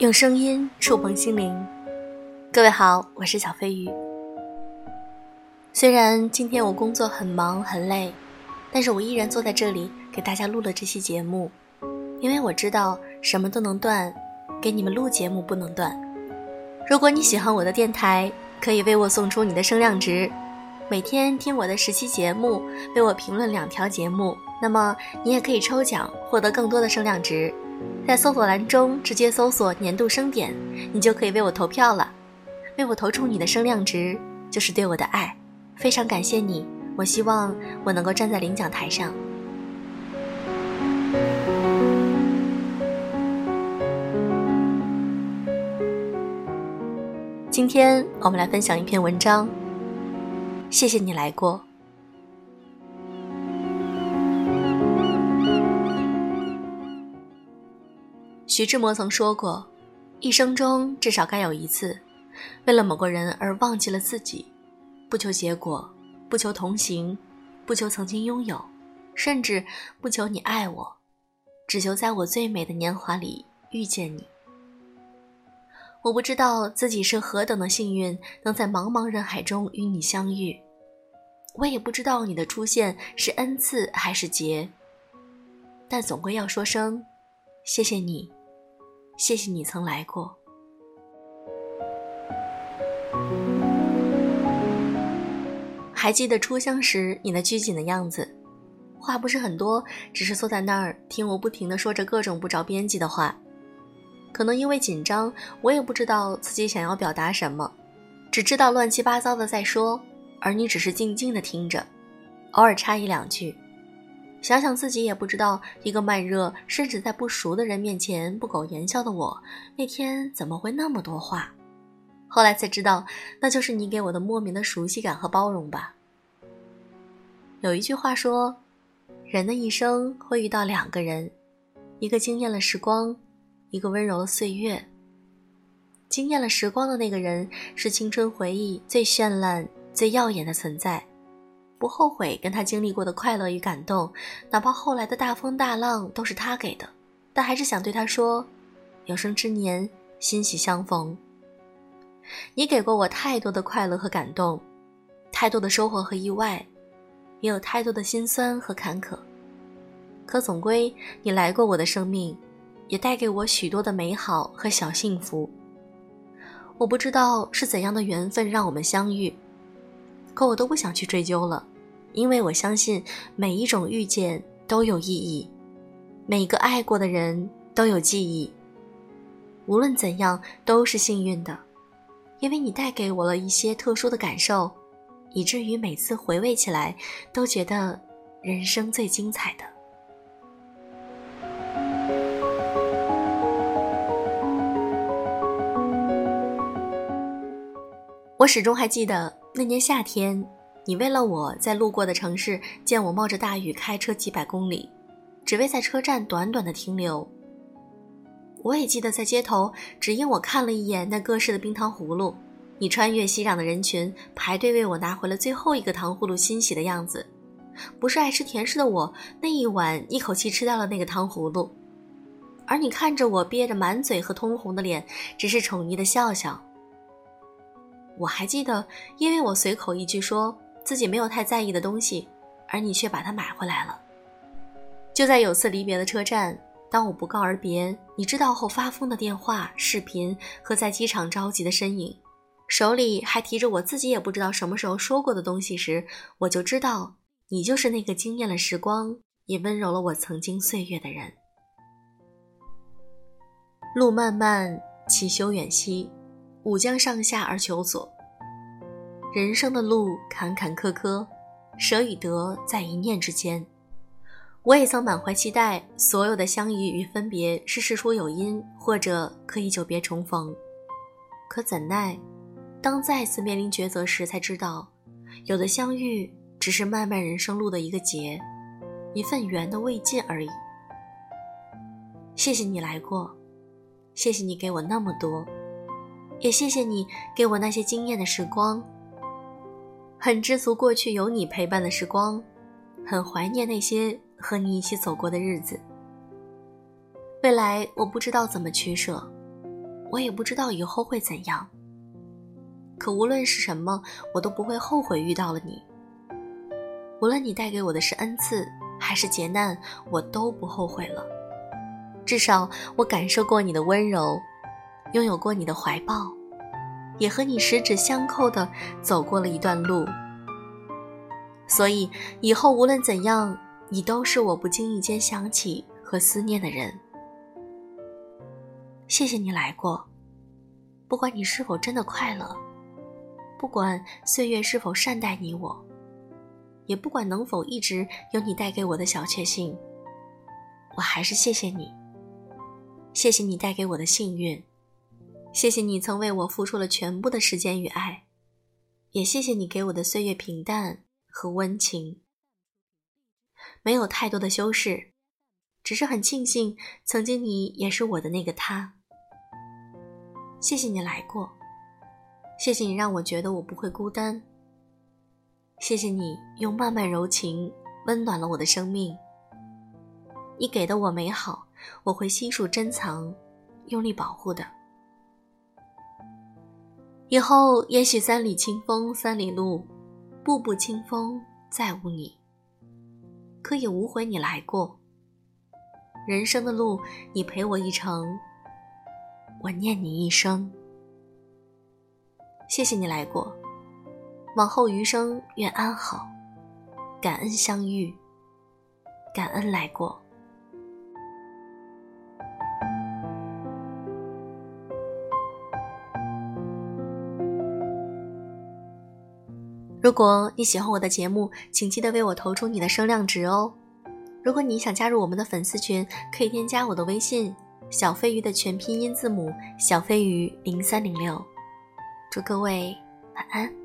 用声音触碰心灵，各位好，我是小飞鱼。虽然今天我工作很忙很累，但是我依然坐在这里给大家录了这期节目，因为我知道什么都能断，给你们录节目不能断。如果你喜欢我的电台，可以为我送出你的声量值，每天听我的十期节目，为我评论两条节目，那么你也可以抽奖获得更多的声量值。在搜索栏中直接搜索“年度声点”，你就可以为我投票了。为我投出你的声量值，就是对我的爱。非常感谢你，我希望我能够站在领奖台上。今天我们来分享一篇文章。谢谢你来过。徐志摩曾说过：“一生中至少该有一次，为了某个人而忘记了自己，不求结果，不求同行，不求曾经拥有，甚至不求你爱我，只求在我最美的年华里遇见你。”我不知道自己是何等的幸运，能在茫茫人海中与你相遇，我也不知道你的出现是恩赐还是劫，但总归要说声谢谢你。谢谢你曾来过。还记得初相识你那拘谨的样子，话不是很多，只是坐在那儿听我不停的说着各种不着边际的话。可能因为紧张，我也不知道自己想要表达什么，只知道乱七八糟的在说，而你只是静静的听着，偶尔插一两句。想想自己也不知道，一个慢热，甚至在不熟的人面前不苟言笑的我，那天怎么会那么多话？后来才知道，那就是你给我的莫名的熟悉感和包容吧。有一句话说，人的一生会遇到两个人，一个惊艳了时光，一个温柔了岁月。惊艳了时光的那个人，是青春回忆最绚烂、最耀眼的存在。不后悔跟他经历过的快乐与感动，哪怕后来的大风大浪都是他给的，但还是想对他说：有生之年，欣喜相逢。你给过我太多的快乐和感动，太多的收获和意外，也有太多的辛酸和坎坷。可总归，你来过我的生命，也带给我许多的美好和小幸福。我不知道是怎样的缘分让我们相遇，可我都不想去追究了。因为我相信每一种遇见都有意义，每个爱过的人都有记忆。无论怎样都是幸运的，因为你带给我了一些特殊的感受，以至于每次回味起来都觉得人生最精彩的。我始终还记得那年夏天。你为了我在路过的城市见我冒着大雨开车几百公里，只为在车站短短的停留。我也记得在街头，只因我看了一眼那各式的冰糖葫芦，你穿越熙攘的人群排队为我拿回了最后一个糖葫芦，欣喜的样子。不是爱吃甜食的我，那一晚一口气吃掉了那个糖葫芦，而你看着我憋着满嘴和通红的脸，只是宠溺的笑笑。我还记得，因为我随口一句说。自己没有太在意的东西，而你却把它买回来了。就在有次离别的车站，当我不告而别，你知道后发疯的电话、视频和在机场着急的身影，手里还提着我自己也不知道什么时候说过的东西时，我就知道你就是那个惊艳了时光，也温柔了我曾经岁月的人。路漫漫其修远兮，吾将上下而求索。人生的路坎坎坷坷，舍与得在一念之间。我也曾满怀期待，所有的相遇与分别是事出有因，或者可以久别重逢。可怎奈，当再次面临抉择时，才知道，有的相遇只是漫漫人生路的一个结，一份缘的未尽而已。谢谢你来过，谢谢你给我那么多，也谢谢你给我那些惊艳的时光。很知足过去有你陪伴的时光，很怀念那些和你一起走过的日子。未来我不知道怎么取舍，我也不知道以后会怎样。可无论是什么，我都不会后悔遇到了你。无论你带给我的是恩赐还是劫难，我都不后悔了。至少我感受过你的温柔，拥有过你的怀抱，也和你十指相扣的走过了一段路。所以以后无论怎样，你都是我不经意间想起和思念的人。谢谢你来过，不管你是否真的快乐。不管岁月是否善待你我，也不管能否一直有你带给我的小确幸，我还是谢谢你。谢谢你带给我的幸运，谢谢你曾为我付出了全部的时间与爱，也谢谢你给我的岁月平淡和温情。没有太多的修饰，只是很庆幸曾经你也是我的那个他。谢谢你来过。谢谢你让我觉得我不会孤单。谢谢你用漫漫柔情温暖了我的生命。你给的我美好，我会悉数珍藏，用力保护的。以后也许三里清风三里路，步步清风再无你。可也无悔你来过。人生的路，你陪我一程，我念你一生。谢谢你来过，往后余生愿安好，感恩相遇，感恩来过。如果你喜欢我的节目，请记得为我投出你的声量值哦。如果你想加入我们的粉丝群，可以添加我的微信：小飞鱼的全拼音字母小飞鱼零三零六。祝各位晚安。